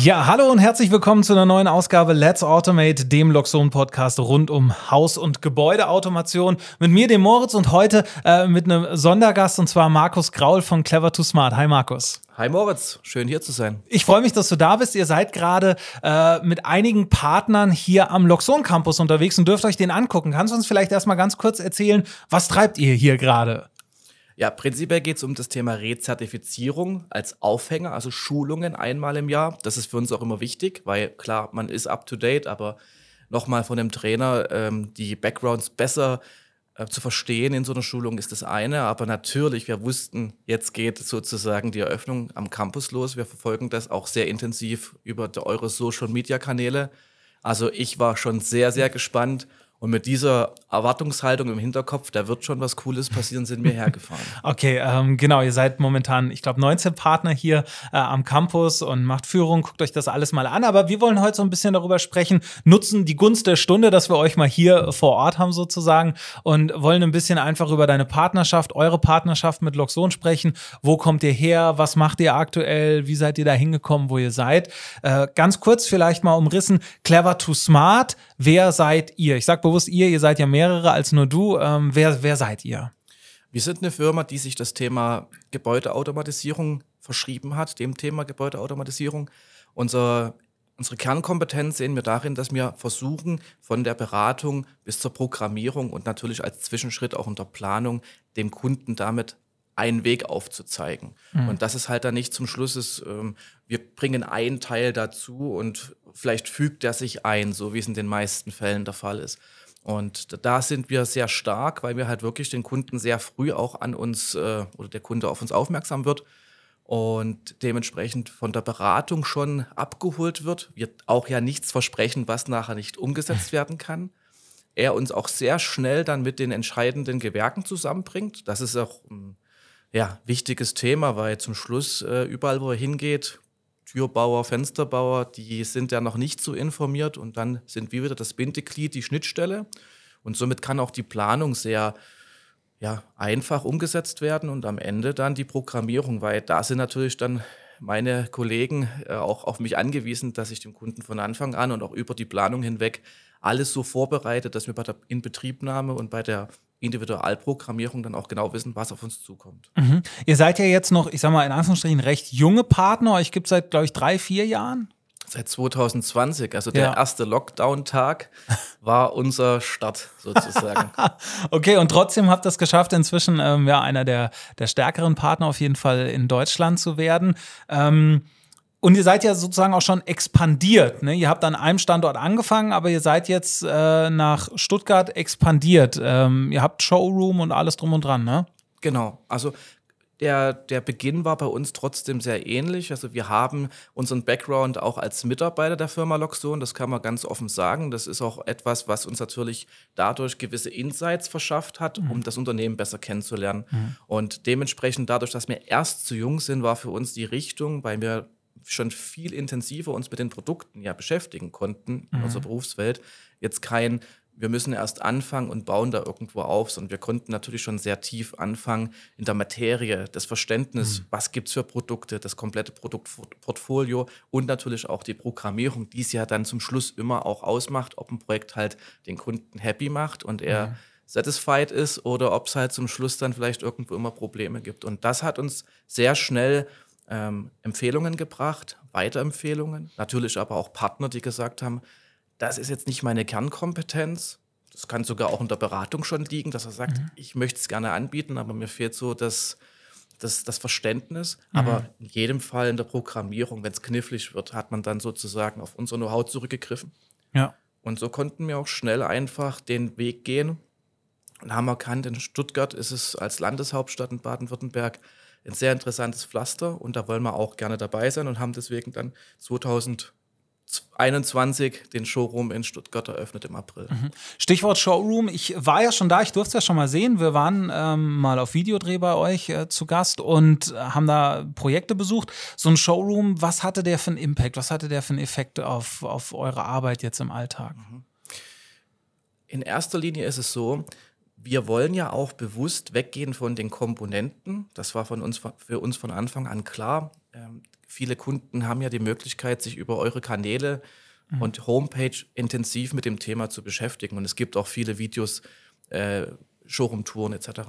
Ja, hallo und herzlich willkommen zu einer neuen Ausgabe Let's Automate, dem Loxon Podcast rund um Haus- und Gebäudeautomation. Mit mir, dem Moritz, und heute äh, mit einem Sondergast und zwar Markus Graul von Clever to Smart. Hi Markus. Hi Moritz, schön hier zu sein. Ich freue mich, dass du da bist. Ihr seid gerade äh, mit einigen Partnern hier am Loxon Campus unterwegs und dürft euch den angucken. Kannst du uns vielleicht erstmal ganz kurz erzählen, was treibt ihr hier gerade? Ja, prinzipiell geht es um das Thema Rezertifizierung als Aufhänger, also Schulungen einmal im Jahr. Das ist für uns auch immer wichtig, weil klar, man ist up to date, aber nochmal von dem Trainer ähm, die Backgrounds besser äh, zu verstehen in so einer Schulung ist das eine. Aber natürlich, wir wussten, jetzt geht sozusagen die Eröffnung am Campus los. Wir verfolgen das auch sehr intensiv über eure Social Media Kanäle. Also ich war schon sehr, sehr gespannt und mit dieser Erwartungshaltung im Hinterkopf, da wird schon was Cooles passieren, sind wir hergefahren. Okay, ähm, genau, ihr seid momentan, ich glaube, 19 Partner hier äh, am Campus und macht Führung, guckt euch das alles mal an. Aber wir wollen heute so ein bisschen darüber sprechen, nutzen die Gunst der Stunde, dass wir euch mal hier vor Ort haben sozusagen und wollen ein bisschen einfach über deine Partnerschaft, eure Partnerschaft mit Loxon sprechen. Wo kommt ihr her? Was macht ihr aktuell? Wie seid ihr da hingekommen, wo ihr seid? Äh, ganz kurz vielleicht mal umrissen, clever to smart. Wer seid ihr? Ich sag bewusst ihr, ihr seid ja mehrere als nur du. Ähm, wer, wer seid ihr? Wir sind eine Firma, die sich das Thema Gebäudeautomatisierung verschrieben hat, dem Thema Gebäudeautomatisierung. Unser, unsere Kernkompetenz sehen wir darin, dass wir versuchen, von der Beratung bis zur Programmierung und natürlich als Zwischenschritt auch unter Planung dem Kunden damit einen Weg aufzuzeigen. Mhm. Und das ist halt dann nicht zum Schluss ist, ähm, wir bringen einen Teil dazu und vielleicht fügt er sich ein, so wie es in den meisten Fällen der Fall ist. Und da sind wir sehr stark, weil wir halt wirklich den Kunden sehr früh auch an uns äh, oder der Kunde auf uns aufmerksam wird und dementsprechend von der Beratung schon abgeholt wird. Wir auch ja nichts versprechen, was nachher nicht umgesetzt werden kann. Er uns auch sehr schnell dann mit den entscheidenden Gewerken zusammenbringt. Das ist auch ein ja, wichtiges Thema, weil zum Schluss äh, überall, wo er hingeht, Türbauer, Fensterbauer, die sind ja noch nicht so informiert und dann sind wir wieder das Bindeglied, die Schnittstelle. Und somit kann auch die Planung sehr ja, einfach umgesetzt werden und am Ende dann die Programmierung, weil da sind natürlich dann meine Kollegen äh, auch auf mich angewiesen, dass ich dem Kunden von Anfang an und auch über die Planung hinweg alles so vorbereitet, dass wir bei der Inbetriebnahme und bei der Individualprogrammierung dann auch genau wissen, was auf uns zukommt. Mhm. Ihr seid ja jetzt noch, ich sag mal in Anführungsstrichen, recht junge Partner. Euch gibt es seit, glaube ich, drei, vier Jahren. Seit 2020, also der ja. erste Lockdown-Tag war unser Start sozusagen. okay, und trotzdem habt ihr es geschafft, inzwischen ähm, ja, einer der, der stärkeren Partner auf jeden Fall in Deutschland zu werden. Ähm, und ihr seid ja sozusagen auch schon expandiert. Ne? Ihr habt an einem Standort angefangen, aber ihr seid jetzt äh, nach Stuttgart expandiert. Ähm, ihr habt Showroom und alles drum und dran, ne? Genau. Also der, der Beginn war bei uns trotzdem sehr ähnlich. Also wir haben unseren Background auch als Mitarbeiter der Firma Loxon, das kann man ganz offen sagen. Das ist auch etwas, was uns natürlich dadurch gewisse Insights verschafft hat, mhm. um das Unternehmen besser kennenzulernen. Mhm. Und dementsprechend dadurch, dass wir erst zu jung sind, war für uns die Richtung, weil wir schon viel intensiver uns mit den Produkten ja beschäftigen konnten in mhm. unserer Berufswelt. Jetzt kein, wir müssen erst anfangen und bauen da irgendwo auf, sondern wir konnten natürlich schon sehr tief anfangen in der Materie, das Verständnis, mhm. was gibt es für Produkte, das komplette Produktportfolio und natürlich auch die Programmierung, die es ja dann zum Schluss immer auch ausmacht, ob ein Projekt halt den Kunden happy macht und er mhm. satisfied ist oder ob es halt zum Schluss dann vielleicht irgendwo immer Probleme gibt. Und das hat uns sehr schnell ähm, Empfehlungen gebracht, Weiterempfehlungen, natürlich aber auch Partner, die gesagt haben, das ist jetzt nicht meine Kernkompetenz. Das kann sogar auch in der Beratung schon liegen, dass er sagt, mhm. ich möchte es gerne anbieten, aber mir fehlt so das, das, das Verständnis. Mhm. Aber in jedem Fall in der Programmierung, wenn es knifflig wird, hat man dann sozusagen auf unser Know-how zurückgegriffen. Ja. Und so konnten wir auch schnell einfach den Weg gehen und haben erkannt, in Stuttgart ist es als Landeshauptstadt in Baden-Württemberg ein sehr interessantes Pflaster und da wollen wir auch gerne dabei sein und haben deswegen dann 2021 den Showroom in Stuttgart eröffnet im April. Mhm. Stichwort Showroom. Ich war ja schon da, ich durfte es ja schon mal sehen. Wir waren ähm, mal auf Videodreh bei euch äh, zu Gast und haben da Projekte besucht. So ein Showroom, was hatte der für einen Impact? Was hatte der für einen Effekt auf, auf eure Arbeit jetzt im Alltag? Mhm. In erster Linie ist es so, wir wollen ja auch bewusst weggehen von den Komponenten. Das war von uns, für uns von Anfang an klar. Ähm, viele Kunden haben ja die Möglichkeit, sich über eure Kanäle mhm. und Homepage intensiv mit dem Thema zu beschäftigen. Und es gibt auch viele Videos, äh, Showroom-Touren etc.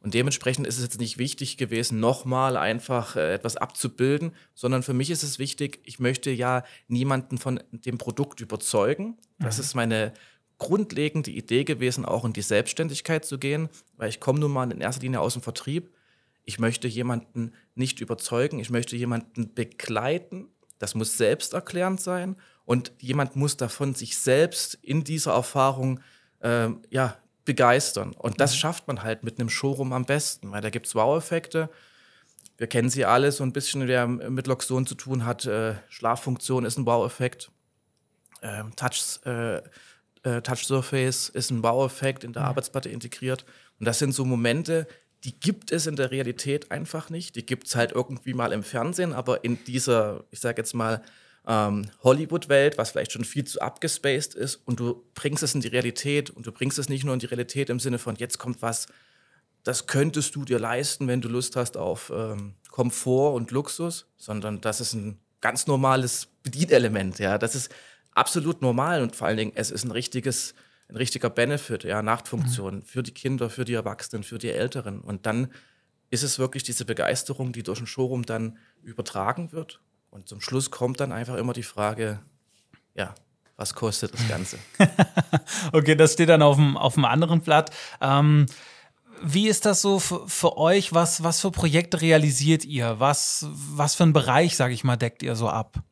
Und dementsprechend ist es jetzt nicht wichtig gewesen, nochmal einfach äh, etwas abzubilden, sondern für mich ist es wichtig, ich möchte ja niemanden von dem Produkt überzeugen. Das mhm. ist meine grundlegende Idee gewesen, auch in die Selbstständigkeit zu gehen, weil ich komme nun mal in erster Linie aus dem Vertrieb. Ich möchte jemanden nicht überzeugen, ich möchte jemanden begleiten. Das muss selbsterklärend sein und jemand muss davon sich selbst in dieser Erfahrung äh, ja, begeistern. Und das mhm. schafft man halt mit einem Showroom am besten, weil da gibt es Wow-Effekte. Wir kennen sie alle so ein bisschen, wer mit Loxon zu tun hat. Äh, Schlaffunktion ist ein Wow-Effekt. Ähm, Touch, äh, äh, Touch Surface ist ein Wow-Effekt in der mhm. Arbeitsplatte integriert. Und das sind so Momente, die gibt es in der Realität einfach nicht. Die gibt es halt irgendwie mal im Fernsehen, aber in dieser, ich sage jetzt mal, ähm, Hollywood-Welt, was vielleicht schon viel zu abgespaced ist, und du bringst es in die Realität und du bringst es nicht nur in die Realität im Sinne von, jetzt kommt was, das könntest du dir leisten, wenn du Lust hast auf ähm, Komfort und Luxus, sondern das ist ein ganz normales Bedienelement, ja, das ist absolut normal und vor allen Dingen, es ist ein richtiges, ein richtiger Benefit, ja, Nachtfunktion mhm. für die Kinder, für die Erwachsenen, für die Älteren und dann ist es wirklich diese Begeisterung, die durch den Showroom dann übertragen wird und zum Schluss kommt dann einfach immer die Frage, ja, was kostet das Ganze? okay, das steht dann auf dem, auf dem anderen Blatt. Ähm, wie ist das so für, für, euch? Was, was für Projekte realisiert ihr? Was, was für einen Bereich, sage ich mal, deckt ihr so ab?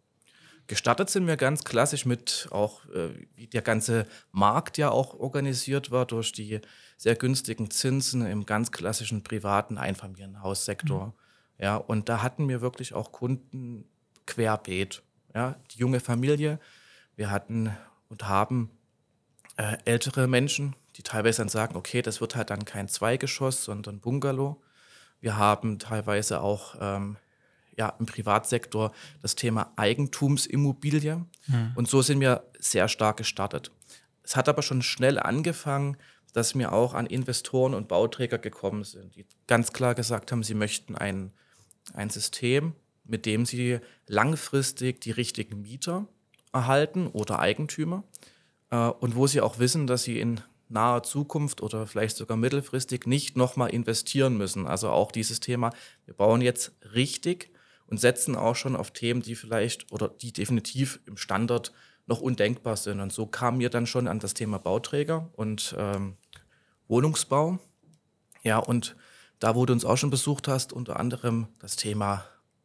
Gestartet sind wir ganz klassisch mit auch, äh, wie der ganze Markt ja auch organisiert war, durch die sehr günstigen Zinsen im ganz klassischen privaten Einfamilienhaussektor. Mhm. Ja, und da hatten wir wirklich auch Kunden, querbeet. Ja, die junge Familie. Wir hatten und haben äh, ältere Menschen, die teilweise dann sagen, okay, das wird halt dann kein Zweigeschoss, sondern Bungalow. Wir haben teilweise auch ähm, ja, im Privatsektor das Thema Eigentumsimmobilie. Mhm. Und so sind wir sehr stark gestartet. Es hat aber schon schnell angefangen, dass wir auch an Investoren und Bauträger gekommen sind, die ganz klar gesagt haben, sie möchten ein, ein System, mit dem sie langfristig die richtigen Mieter erhalten oder Eigentümer äh, und wo sie auch wissen, dass sie in naher Zukunft oder vielleicht sogar mittelfristig nicht nochmal investieren müssen. Also auch dieses Thema, wir bauen jetzt richtig und setzen auch schon auf Themen, die vielleicht oder die definitiv im Standard noch undenkbar sind. Und so kamen wir dann schon an das Thema Bauträger und ähm, Wohnungsbau. Ja, und da, wo du uns auch schon besucht hast, unter anderem das Thema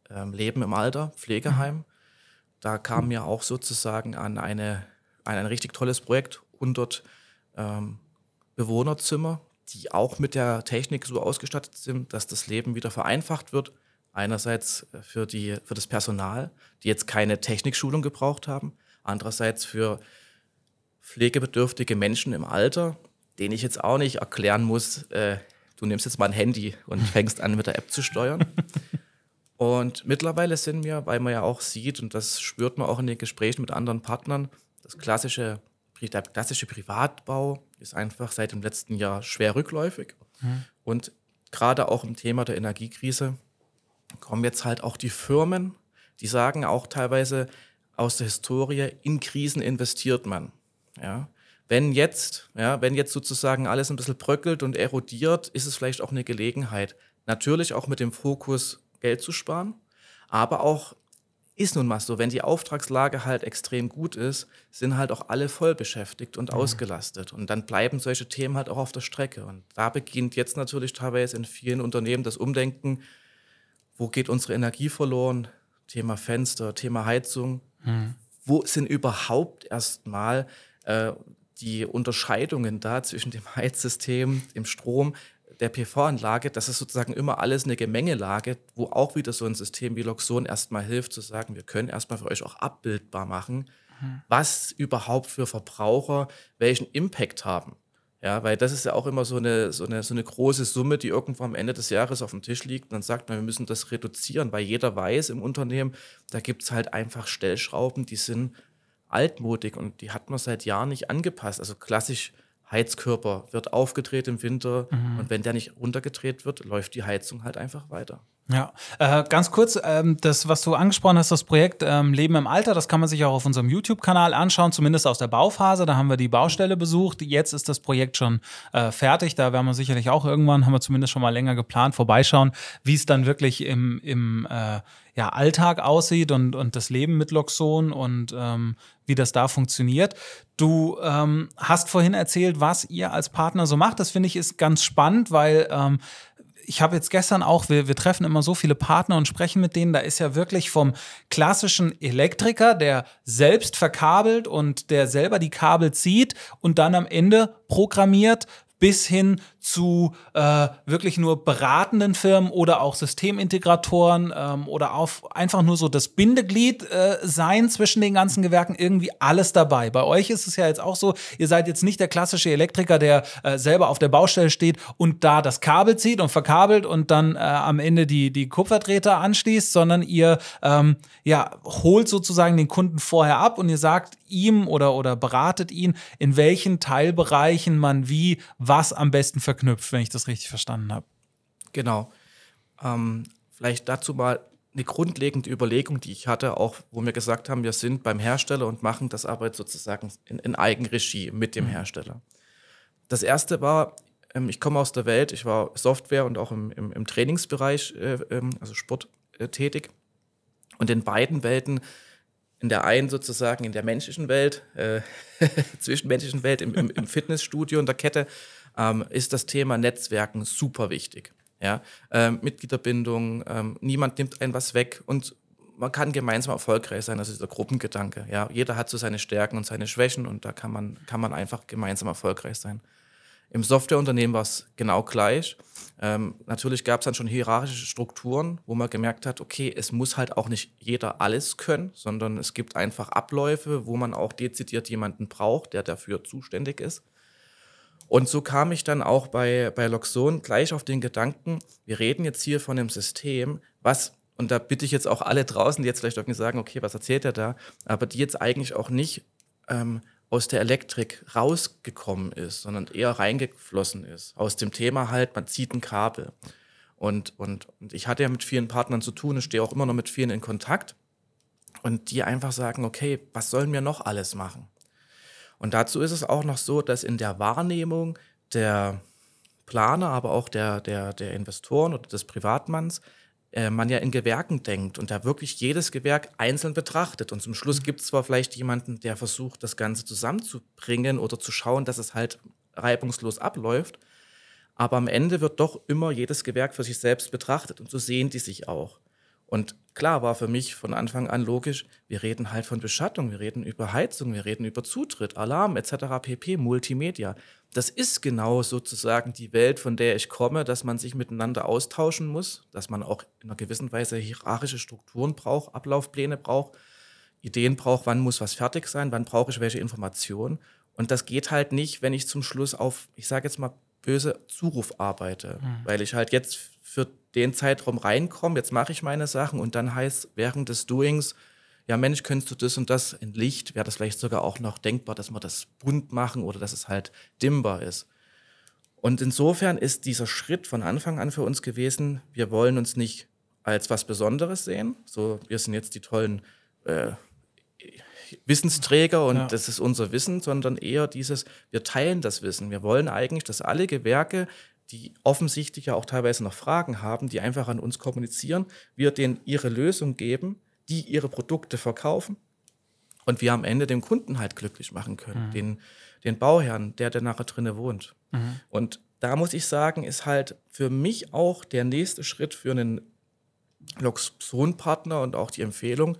ähm, Leben im Alter, Pflegeheim. Da kam mir auch sozusagen an, eine, an ein richtig tolles Projekt, 100 ähm, Bewohnerzimmer, die auch mit der Technik so ausgestattet sind, dass das Leben wieder vereinfacht wird. Einerseits äh, für, die, für das Personal, die jetzt keine Technikschulung gebraucht haben. Andererseits für pflegebedürftige Menschen im Alter, denen ich jetzt auch nicht erklären muss, äh, du nimmst jetzt mal ein Handy und fängst an mit der App zu steuern. Und mittlerweile sind wir, weil man ja auch sieht, und das spürt man auch in den Gesprächen mit anderen Partnern, das klassische, der klassische Privatbau ist einfach seit dem letzten Jahr schwer rückläufig. Mhm. Und gerade auch im Thema der Energiekrise kommen jetzt halt auch die Firmen, die sagen auch teilweise aus der Historie, in Krisen investiert man. Ja. Wenn jetzt, ja, wenn jetzt sozusagen alles ein bisschen bröckelt und erodiert, ist es vielleicht auch eine Gelegenheit. Natürlich auch mit dem Fokus Geld zu sparen. Aber auch ist nun mal so, wenn die Auftragslage halt extrem gut ist, sind halt auch alle voll beschäftigt und mhm. ausgelastet. Und dann bleiben solche Themen halt auch auf der Strecke. Und da beginnt jetzt natürlich teilweise in vielen Unternehmen das Umdenken, wo geht unsere Energie verloren? Thema Fenster, Thema Heizung. Mhm. Wo sind überhaupt erstmal äh, die Unterscheidungen da zwischen dem Heizsystem, dem Strom? der PV-Anlage, das ist sozusagen immer alles eine Gemengelage, wo auch wieder so ein System wie Loxon erstmal hilft zu sagen, wir können erstmal für euch auch abbildbar machen, mhm. was überhaupt für Verbraucher welchen Impact haben. Ja, weil das ist ja auch immer so eine, so, eine, so eine große Summe, die irgendwo am Ende des Jahres auf dem Tisch liegt. Und dann sagt man, wir müssen das reduzieren, weil jeder weiß im Unternehmen, da gibt es halt einfach Stellschrauben, die sind altmodig und die hat man seit Jahren nicht angepasst. Also klassisch Heizkörper wird aufgedreht im Winter mhm. und wenn der nicht runtergedreht wird, läuft die Heizung halt einfach weiter. Ja, äh, ganz kurz, ähm, das, was du angesprochen hast, das Projekt ähm, Leben im Alter, das kann man sich auch auf unserem YouTube-Kanal anschauen, zumindest aus der Bauphase. Da haben wir die Baustelle besucht. Jetzt ist das Projekt schon äh, fertig. Da werden wir sicherlich auch irgendwann, haben wir zumindest schon mal länger geplant, vorbeischauen, wie es dann wirklich im, im äh, ja, Alltag aussieht und, und das Leben mit Loxon und ähm, wie das da funktioniert. Du ähm, hast vorhin erzählt, was ihr als Partner so macht. Das finde ich ist ganz spannend, weil ähm, ich habe jetzt gestern auch, wir, wir treffen immer so viele Partner und sprechen mit denen, da ist ja wirklich vom klassischen Elektriker, der selbst verkabelt und der selber die Kabel zieht und dann am Ende programmiert, bis hin zu äh, wirklich nur beratenden Firmen oder auch Systemintegratoren ähm, oder auf einfach nur so das Bindeglied äh, sein zwischen den ganzen Gewerken, irgendwie alles dabei. Bei euch ist es ja jetzt auch so, ihr seid jetzt nicht der klassische Elektriker, der äh, selber auf der Baustelle steht und da das Kabel zieht und verkabelt und dann äh, am Ende die, die Kupferdrehter anschließt, sondern ihr ähm, ja, holt sozusagen den Kunden vorher ab und ihr sagt ihm oder, oder beratet ihn, in welchen Teilbereichen man wie was am besten verknüpft, wenn ich das richtig verstanden habe. Genau. Ähm, vielleicht dazu mal eine grundlegende Überlegung, die ich hatte, auch wo wir gesagt haben, wir sind beim Hersteller und machen das aber sozusagen in, in Eigenregie mit dem mhm. Hersteller. Das erste war, ähm, ich komme aus der Welt, ich war Software und auch im, im, im Trainingsbereich, äh, ähm, also Sport äh, tätig. Und in beiden Welten in der einen sozusagen in der menschlichen Welt, äh, zwischenmenschlichen Welt, im, im, im, Fitnessstudio und der Kette, ähm, ist das Thema Netzwerken super wichtig. Ja? Ähm, Mitgliederbindung, ähm, niemand nimmt ein was weg und man kann gemeinsam erfolgreich sein, das ist der Gruppengedanke. Ja? Jeder hat so seine Stärken und seine Schwächen und da kann man, kann man einfach gemeinsam erfolgreich sein. Im Softwareunternehmen war es genau gleich. Ähm, natürlich gab es dann schon hierarchische Strukturen, wo man gemerkt hat, okay, es muss halt auch nicht jeder alles können, sondern es gibt einfach Abläufe, wo man auch dezidiert jemanden braucht, der dafür zuständig ist. Und so kam ich dann auch bei, bei Loxon gleich auf den Gedanken, wir reden jetzt hier von einem System, was, und da bitte ich jetzt auch alle draußen, die jetzt vielleicht irgendwie sagen, okay, was erzählt er da, aber die jetzt eigentlich auch nicht ähm, aus der Elektrik rausgekommen ist, sondern eher reingeflossen ist. Aus dem Thema halt, man zieht ein Kabel. Und, und, und ich hatte ja mit vielen Partnern zu tun, ich stehe auch immer noch mit vielen in Kontakt. Und die einfach sagen, okay, was sollen wir noch alles machen? Und dazu ist es auch noch so, dass in der Wahrnehmung der Planer, aber auch der, der, der Investoren oder des Privatmanns äh, man ja in Gewerken denkt und da wirklich jedes Gewerk einzeln betrachtet. Und zum Schluss mhm. gibt es zwar vielleicht jemanden, der versucht, das Ganze zusammenzubringen oder zu schauen, dass es halt reibungslos abläuft, aber am Ende wird doch immer jedes Gewerk für sich selbst betrachtet und so sehen die sich auch. Und klar war für mich von Anfang an logisch, wir reden halt von Beschattung, wir reden über Heizung, wir reden über Zutritt, Alarm etc. pp, Multimedia. Das ist genau sozusagen die Welt, von der ich komme, dass man sich miteinander austauschen muss, dass man auch in einer gewissen Weise hierarchische Strukturen braucht, Ablaufpläne braucht, Ideen braucht, wann muss was fertig sein, wann brauche ich welche Informationen. Und das geht halt nicht, wenn ich zum Schluss auf, ich sage jetzt mal böse, Zuruf arbeite, mhm. weil ich halt jetzt für den Zeitraum reinkomme, jetzt mache ich meine Sachen und dann heißt während des Doings, ja Mensch, könntest du das und das in Licht, wäre das vielleicht sogar auch noch denkbar, dass wir das bunt machen oder dass es halt dimmbar ist. Und insofern ist dieser Schritt von Anfang an für uns gewesen, wir wollen uns nicht als was Besonderes sehen, so wir sind jetzt die tollen äh, Wissensträger und ja. das ist unser Wissen, sondern eher dieses, wir teilen das Wissen. Wir wollen eigentlich, dass alle Gewerke die offensichtlich ja auch teilweise noch Fragen haben, die einfach an uns kommunizieren, wir denen ihre Lösung geben, die ihre Produkte verkaufen und wir am Ende den Kunden halt glücklich machen können, mhm. den, den Bauherrn, der, der nachher drinne wohnt. Mhm. Und da muss ich sagen, ist halt für mich auch der nächste Schritt für einen Loxon-Partner und auch die Empfehlung,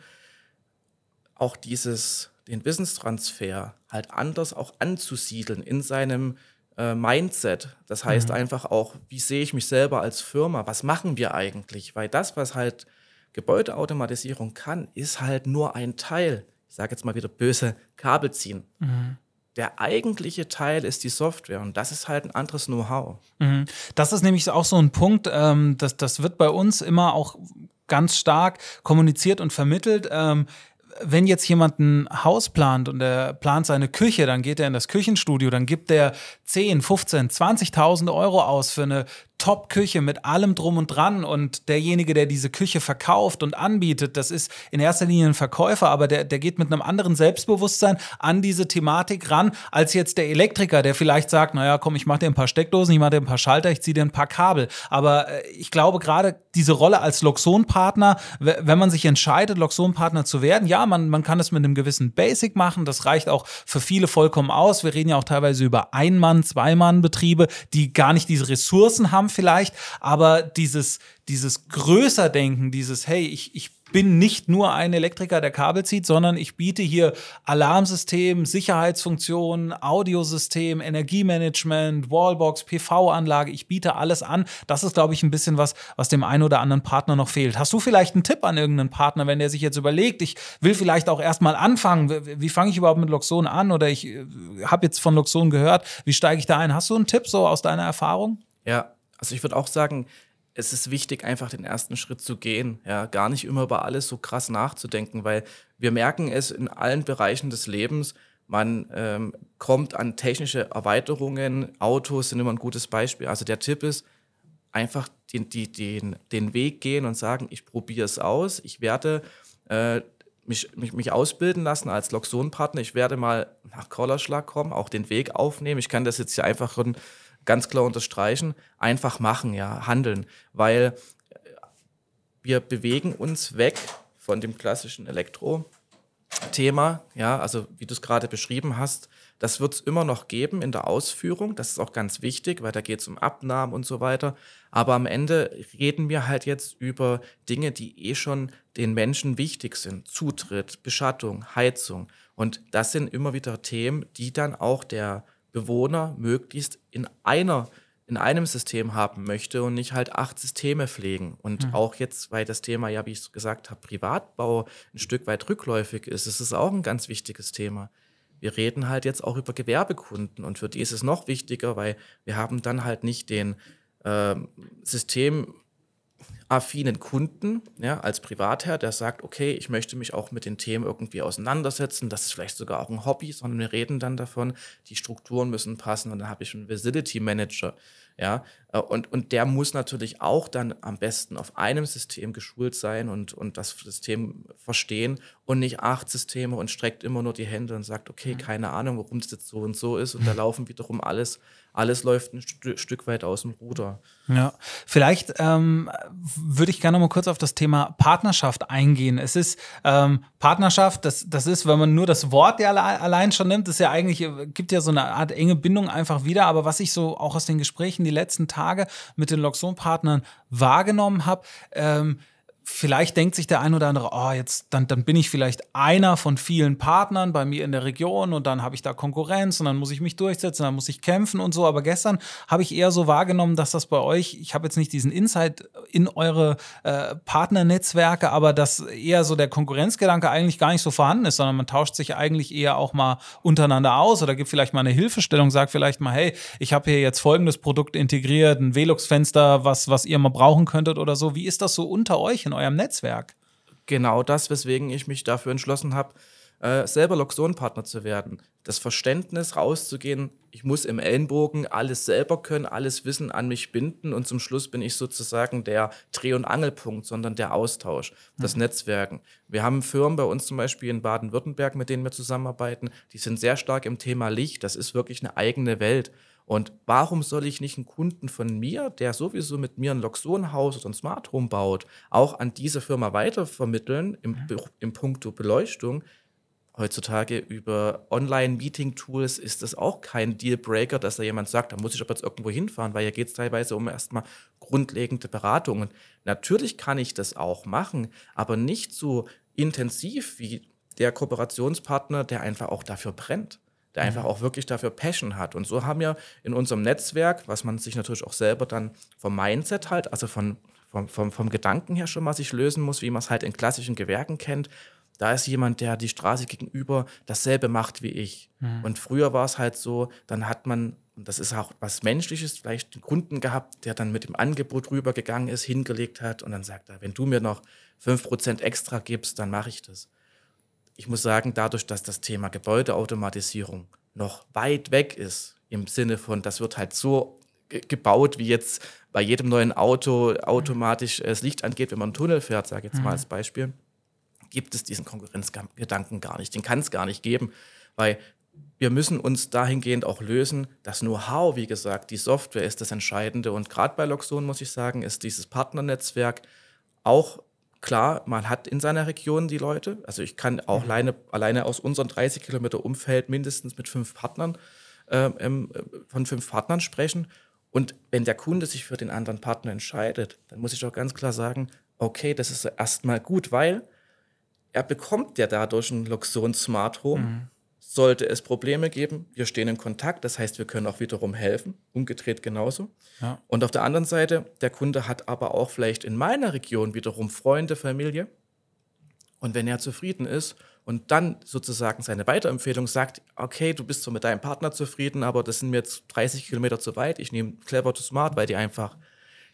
auch dieses, den Wissenstransfer halt anders auch anzusiedeln in seinem äh, Mindset. Das heißt mhm. einfach auch, wie sehe ich mich selber als Firma? Was machen wir eigentlich? Weil das, was halt Gebäudeautomatisierung kann, ist halt nur ein Teil. Ich sage jetzt mal wieder böse Kabel ziehen. Mhm. Der eigentliche Teil ist die Software und das ist halt ein anderes Know-how. Mhm. Das ist nämlich auch so ein Punkt, ähm, das, das wird bei uns immer auch ganz stark kommuniziert und vermittelt. Ähm, wenn jetzt jemand ein Haus plant und er plant seine Küche, dann geht er in das Küchenstudio, dann gibt er 10, 15, 20.000 Euro aus für eine Top-Küche mit allem drum und dran und derjenige, der diese Küche verkauft und anbietet, das ist in erster Linie ein Verkäufer, aber der, der geht mit einem anderen Selbstbewusstsein an diese Thematik ran, als jetzt der Elektriker, der vielleicht sagt, naja, komm, ich mache dir ein paar Steckdosen, ich mache dir ein paar Schalter, ich ziehe dir ein paar Kabel. Aber äh, ich glaube, gerade diese Rolle als Loxon-Partner, wenn man sich entscheidet, Loxon-Partner zu werden, ja, man, man kann es mit einem gewissen Basic machen, das reicht auch für viele vollkommen aus. Wir reden ja auch teilweise über Ein-Mann-, Zwei-Mann-Betriebe, die gar nicht diese Ressourcen haben vielleicht, aber dieses, dieses Größerdenken, dieses, hey, ich, ich bin nicht nur ein Elektriker, der Kabel zieht, sondern ich biete hier Alarmsystem, Sicherheitsfunktionen, Audiosystem, Energiemanagement, Wallbox, PV-Anlage. Ich biete alles an. Das ist, glaube ich, ein bisschen was, was dem einen oder anderen Partner noch fehlt. Hast du vielleicht einen Tipp an irgendeinen Partner, wenn der sich jetzt überlegt, ich will vielleicht auch erstmal anfangen? Wie, fange ich überhaupt mit Loxon an? Oder ich äh, habe jetzt von Loxon gehört. Wie steige ich da ein? Hast du einen Tipp so aus deiner Erfahrung? Ja, also ich würde auch sagen, es ist wichtig, einfach den ersten Schritt zu gehen, ja, gar nicht immer über alles so krass nachzudenken, weil wir merken es in allen Bereichen des Lebens. Man ähm, kommt an technische Erweiterungen, Autos sind immer ein gutes Beispiel. Also der Tipp ist, einfach den, die, den, den Weg gehen und sagen, ich probiere es aus, ich werde äh, mich, mich, mich ausbilden lassen als Loxon-Partner, ich werde mal nach Kollerschlag kommen, auch den Weg aufnehmen. Ich kann das jetzt hier einfach ganz klar unterstreichen, einfach machen, ja, handeln, weil wir bewegen uns weg von dem klassischen Elektro-Thema, ja, also wie du es gerade beschrieben hast, das wird es immer noch geben in der Ausführung. Das ist auch ganz wichtig, weil da geht es um Abnahmen und so weiter. Aber am Ende reden wir halt jetzt über Dinge, die eh schon den Menschen wichtig sind. Zutritt, Beschattung, Heizung. Und das sind immer wieder Themen, die dann auch der Bewohner möglichst in einer in einem System haben möchte und nicht halt acht Systeme pflegen. Und mhm. auch jetzt, weil das Thema ja, wie ich gesagt habe, Privatbau ein Stück weit rückläufig ist, ist es auch ein ganz wichtiges Thema. Wir reden halt jetzt auch über Gewerbekunden und für die ist es noch wichtiger, weil wir haben dann halt nicht den äh, System affinen Kunden, ja, als Privatherr, der sagt, okay, ich möchte mich auch mit den Themen irgendwie auseinandersetzen, das ist vielleicht sogar auch ein Hobby, sondern wir reden dann davon, die Strukturen müssen passen und dann habe ich einen Facility Manager, ja, äh, und, und der muss natürlich auch dann am besten auf einem System geschult sein und, und das System verstehen und nicht acht Systeme und streckt immer nur die Hände und sagt, okay, mhm. keine Ahnung, warum das jetzt so und so ist und da laufen wiederum alles, alles läuft ein St Stück weit aus dem Ruder. Ja, vielleicht ähm, würde ich gerne mal kurz auf das Thema Partnerschaft eingehen. Es ist ähm, Partnerschaft, das, das ist, wenn man nur das Wort ja allein schon nimmt, ist ja eigentlich, gibt ja so eine Art enge Bindung einfach wieder, aber was ich so auch aus den Gesprächen die letzten Tage Tage mit den Loxon-Partnern wahrgenommen habe, ähm, vielleicht denkt sich der ein oder andere, oh, jetzt, dann, dann bin ich vielleicht einer von vielen Partnern bei mir in der Region und dann habe ich da Konkurrenz und dann muss ich mich durchsetzen, dann muss ich kämpfen und so. Aber gestern habe ich eher so wahrgenommen, dass das bei euch, ich habe jetzt nicht diesen Insight in eure äh, Partnernetzwerke, aber dass eher so der Konkurrenzgedanke eigentlich gar nicht so vorhanden ist, sondern man tauscht sich eigentlich eher auch mal untereinander aus oder gibt vielleicht mal eine Hilfestellung, sagt vielleicht mal, hey, ich habe hier jetzt folgendes Produkt integriert, ein Velux-Fenster, was, was ihr mal brauchen könntet oder so. Wie ist das so unter euch in eurem Netzwerk. Genau das, weswegen ich mich dafür entschlossen habe, äh, selber Loxon-Partner zu werden. Das Verständnis rauszugehen, ich muss im Ellenbogen alles selber können, alles Wissen an mich binden und zum Schluss bin ich sozusagen der Dreh- und Angelpunkt, sondern der Austausch, das mhm. Netzwerken. Wir haben Firmen bei uns zum Beispiel in Baden-Württemberg, mit denen wir zusammenarbeiten, die sind sehr stark im Thema Licht. Das ist wirklich eine eigene Welt. Und warum soll ich nicht einen Kunden von mir, der sowieso mit mir ein Loxon-Haus oder ein Smart Home baut, auch an diese Firma weitervermitteln im, mhm. im Punkto Beleuchtung? Heutzutage über Online-Meeting-Tools ist das auch kein Dealbreaker, dass da jemand sagt, da muss ich aber jetzt irgendwo hinfahren, weil hier geht es teilweise um erstmal grundlegende Beratungen. Natürlich kann ich das auch machen, aber nicht so intensiv wie der Kooperationspartner, der einfach auch dafür brennt der einfach mhm. auch wirklich dafür Passion hat. Und so haben wir in unserem Netzwerk, was man sich natürlich auch selber dann vom Mindset halt, also von, vom, vom, vom Gedanken her schon mal sich lösen muss, wie man es halt in klassischen Gewerken kennt. Da ist jemand, der die Straße gegenüber dasselbe macht wie ich. Mhm. Und früher war es halt so, dann hat man, und das ist auch was Menschliches, vielleicht einen Kunden gehabt, der dann mit dem Angebot rübergegangen ist, hingelegt hat und dann sagt er, wenn du mir noch 5% extra gibst, dann mache ich das ich muss sagen, dadurch, dass das Thema Gebäudeautomatisierung noch weit weg ist, im Sinne von, das wird halt so gebaut, wie jetzt bei jedem neuen Auto automatisch das Licht angeht, wenn man einen Tunnel fährt, sage ich jetzt mal als Beispiel, gibt es diesen Konkurrenzgedanken gar nicht. Den kann es gar nicht geben, weil wir müssen uns dahingehend auch lösen. Das Know-how, wie gesagt, die Software ist das Entscheidende. Und gerade bei Loxon, muss ich sagen, ist dieses Partnernetzwerk auch klar, man hat in seiner Region die Leute. Also ich kann auch mhm. alleine, alleine aus unserem 30 Kilometer Umfeld mindestens mit fünf Partnern, ähm, ähm, von fünf Partnern sprechen. Und wenn der Kunde sich für den anderen Partner entscheidet, dann muss ich auch ganz klar sagen, okay, das ist erstmal gut, weil er bekommt ja dadurch ein Luxon Smart Home. Mhm. Sollte es Probleme geben, wir stehen in Kontakt, das heißt, wir können auch wiederum helfen, umgedreht genauso. Ja. Und auf der anderen Seite, der Kunde hat aber auch vielleicht in meiner Region wiederum Freunde, Familie. Und wenn er zufrieden ist und dann sozusagen seine Weiterempfehlung sagt, okay, du bist so mit deinem Partner zufrieden, aber das sind mir jetzt 30 Kilometer zu weit, ich nehme Clever to Smart, weil die einfach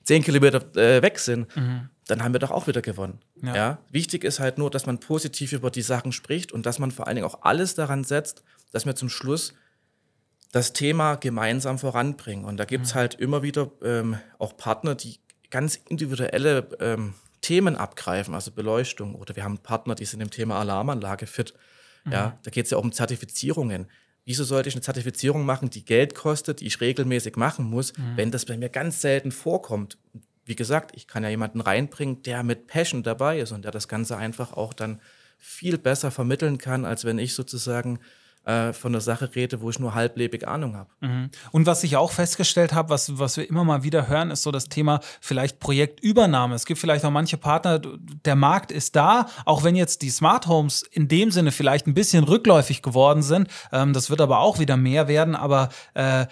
10 Kilometer äh, weg sind, mhm. dann haben wir doch auch wieder gewonnen. Ja. ja. Wichtig ist halt nur, dass man positiv über die Sachen spricht und dass man vor allen Dingen auch alles daran setzt, dass wir zum Schluss das Thema gemeinsam voranbringen. Und da gibt es mhm. halt immer wieder ähm, auch Partner, die ganz individuelle ähm, Themen abgreifen, also Beleuchtung. Oder wir haben Partner, die sind im Thema Alarmanlage fit. Mhm. Ja, da geht es ja auch um Zertifizierungen. Wieso sollte ich eine Zertifizierung machen, die Geld kostet, die ich regelmäßig machen muss, mhm. wenn das bei mir ganz selten vorkommt? Wie gesagt, ich kann ja jemanden reinbringen, der mit Passion dabei ist und der das Ganze einfach auch dann viel besser vermitteln kann, als wenn ich sozusagen äh, von der Sache rede, wo ich nur halblebig Ahnung habe. Mhm. Und was ich auch festgestellt habe, was, was wir immer mal wieder hören, ist so das Thema vielleicht Projektübernahme. Es gibt vielleicht auch manche Partner, der Markt ist da, auch wenn jetzt die Smart Homes in dem Sinne vielleicht ein bisschen rückläufig geworden sind. Ähm, das wird aber auch wieder mehr werden, aber äh,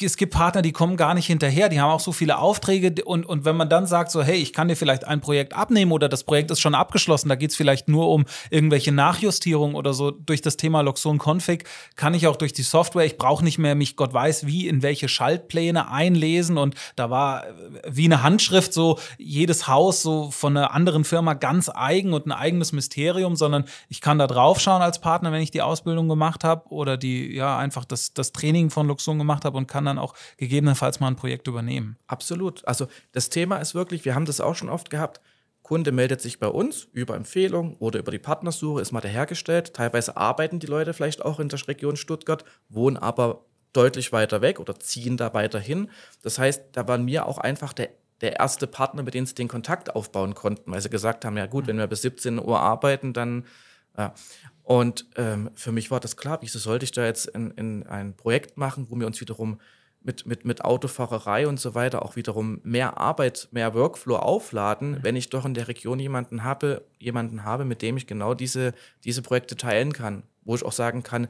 es gibt Partner, die kommen gar nicht hinterher, die haben auch so viele Aufträge und, und wenn man dann sagt, so, hey, ich kann dir vielleicht ein Projekt abnehmen oder das Projekt ist schon abgeschlossen, da geht es vielleicht nur um irgendwelche Nachjustierungen oder so durch das Thema Loxon Config, kann ich auch durch die Software, ich brauche nicht mehr mich Gott weiß wie in welche Schaltpläne einlesen und da war wie eine Handschrift so jedes Haus so von einer anderen Firma ganz eigen und ein eigenes Mysterium, sondern ich kann da drauf schauen als Partner, wenn ich die Ausbildung gemacht habe oder die, ja, einfach das, das Training von Luxon gemacht habe und kann dann auch gegebenenfalls mal ein Projekt übernehmen. Absolut. Also das Thema ist wirklich, wir haben das auch schon oft gehabt, Kunde meldet sich bei uns über Empfehlung oder über die Partnersuche, ist mal dahergestellt. Teilweise arbeiten die Leute vielleicht auch in der Region Stuttgart, wohnen aber deutlich weiter weg oder ziehen da weiter hin. Das heißt, da waren wir auch einfach der, der erste Partner, mit dem sie den Kontakt aufbauen konnten, weil sie gesagt haben, ja gut, wenn wir bis 17 Uhr arbeiten, dann ja. Und ähm, für mich war das klar, wieso sollte ich da jetzt in, in ein Projekt machen, wo wir uns wiederum mit, mit, mit Autofahrerei und so weiter auch wiederum mehr Arbeit, mehr Workflow aufladen, mhm. wenn ich doch in der Region jemanden habe, jemanden habe, mit dem ich genau diese, diese Projekte teilen kann, wo ich auch sagen kann,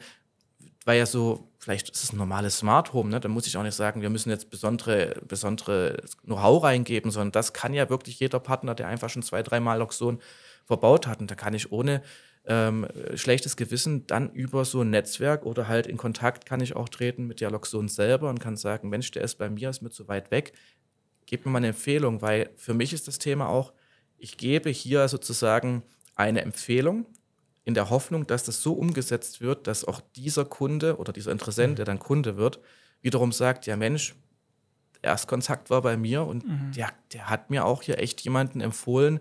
weil ja so, vielleicht ist es ein normales Smart Home, ne? da muss ich auch nicht sagen, wir müssen jetzt besondere, besondere Know-how reingeben, sondern das kann ja wirklich jeder Partner, der einfach schon zwei, dreimal Loxon verbaut hat. Und da kann ich ohne ähm, schlechtes Gewissen dann über so ein Netzwerk oder halt in Kontakt kann ich auch treten mit Dialogsohn selber und kann sagen, Mensch, der ist bei mir, ist mir zu weit weg, gib mir mal eine Empfehlung, weil für mich ist das Thema auch, ich gebe hier sozusagen eine Empfehlung in der Hoffnung, dass das so umgesetzt wird, dass auch dieser Kunde oder dieser Interessent, mhm. der dann Kunde wird, wiederum sagt, ja Mensch, Erstkontakt war bei mir und mhm. der, der hat mir auch hier echt jemanden empfohlen,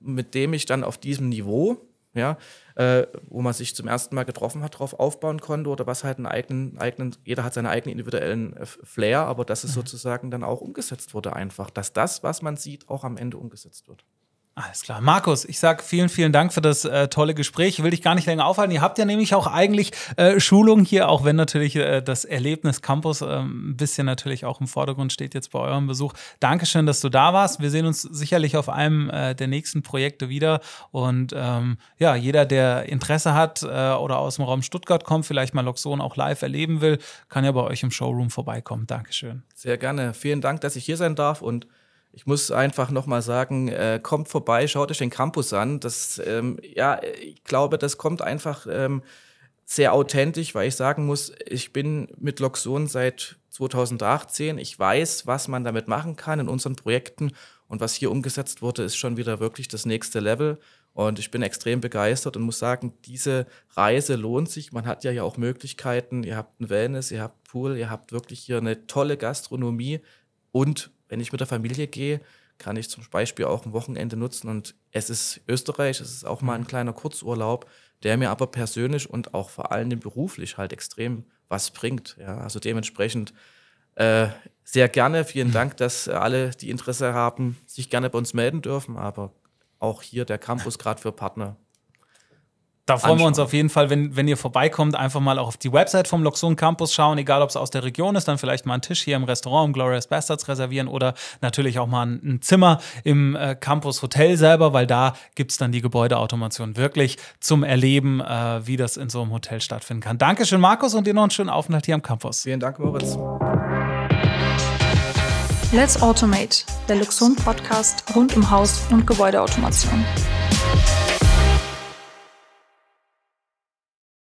mit dem ich dann auf diesem Niveau ja, äh, wo man sich zum ersten Mal getroffen hat, drauf aufbauen konnte oder was halt einen eigenen, eigenen jeder hat seine eigenen individuellen äh, Flair, aber dass es mhm. sozusagen dann auch umgesetzt wurde einfach, dass das, was man sieht, auch am Ende umgesetzt wird. Alles klar. Markus, ich sage vielen, vielen Dank für das äh, tolle Gespräch. Ich will dich gar nicht länger aufhalten. Ihr habt ja nämlich auch eigentlich äh, Schulungen hier, auch wenn natürlich äh, das Erlebnis Campus ähm, ein bisschen natürlich auch im Vordergrund steht jetzt bei eurem Besuch. Dankeschön, dass du da warst. Wir sehen uns sicherlich auf einem äh, der nächsten Projekte wieder. Und ähm, ja, jeder, der Interesse hat äh, oder aus dem Raum Stuttgart kommt, vielleicht mal Loxon auch live erleben will, kann ja bei euch im Showroom vorbeikommen. Dankeschön. Sehr gerne. Vielen Dank, dass ich hier sein darf und ich muss einfach nochmal sagen, äh, kommt vorbei, schaut euch den Campus an. Das, ähm, ja, ich glaube, das kommt einfach ähm, sehr authentisch, weil ich sagen muss, ich bin mit Loxon seit 2018. Ich weiß, was man damit machen kann in unseren Projekten. Und was hier umgesetzt wurde, ist schon wieder wirklich das nächste Level. Und ich bin extrem begeistert und muss sagen, diese Reise lohnt sich. Man hat ja ja auch Möglichkeiten. Ihr habt ein Wellness, ihr habt Pool, ihr habt wirklich hier eine tolle Gastronomie. Und wenn ich mit der Familie gehe, kann ich zum Beispiel auch ein Wochenende nutzen. Und es ist Österreich, es ist auch mal ein kleiner Kurzurlaub, der mir aber persönlich und auch vor allem beruflich halt extrem was bringt. Ja, also dementsprechend äh, sehr gerne. Vielen Dank, dass alle, die Interesse haben, sich gerne bei uns melden dürfen. Aber auch hier der Campus gerade für Partner. Da freuen anschauen. wir uns auf jeden Fall, wenn, wenn ihr vorbeikommt, einfach mal auch auf die Website vom Loxon Campus schauen, egal ob es aus der Region ist, dann vielleicht mal einen Tisch hier im Restaurant im Glorious Bastards reservieren oder natürlich auch mal ein, ein Zimmer im äh, Campus Hotel selber, weil da gibt es dann die Gebäudeautomation wirklich zum Erleben, äh, wie das in so einem Hotel stattfinden kann. Dankeschön, Markus, und dir noch einen schönen Aufenthalt hier am Campus. Vielen Dank, Moritz. Let's Automate, der Luxon Podcast rund um Haus- und Gebäudeautomation.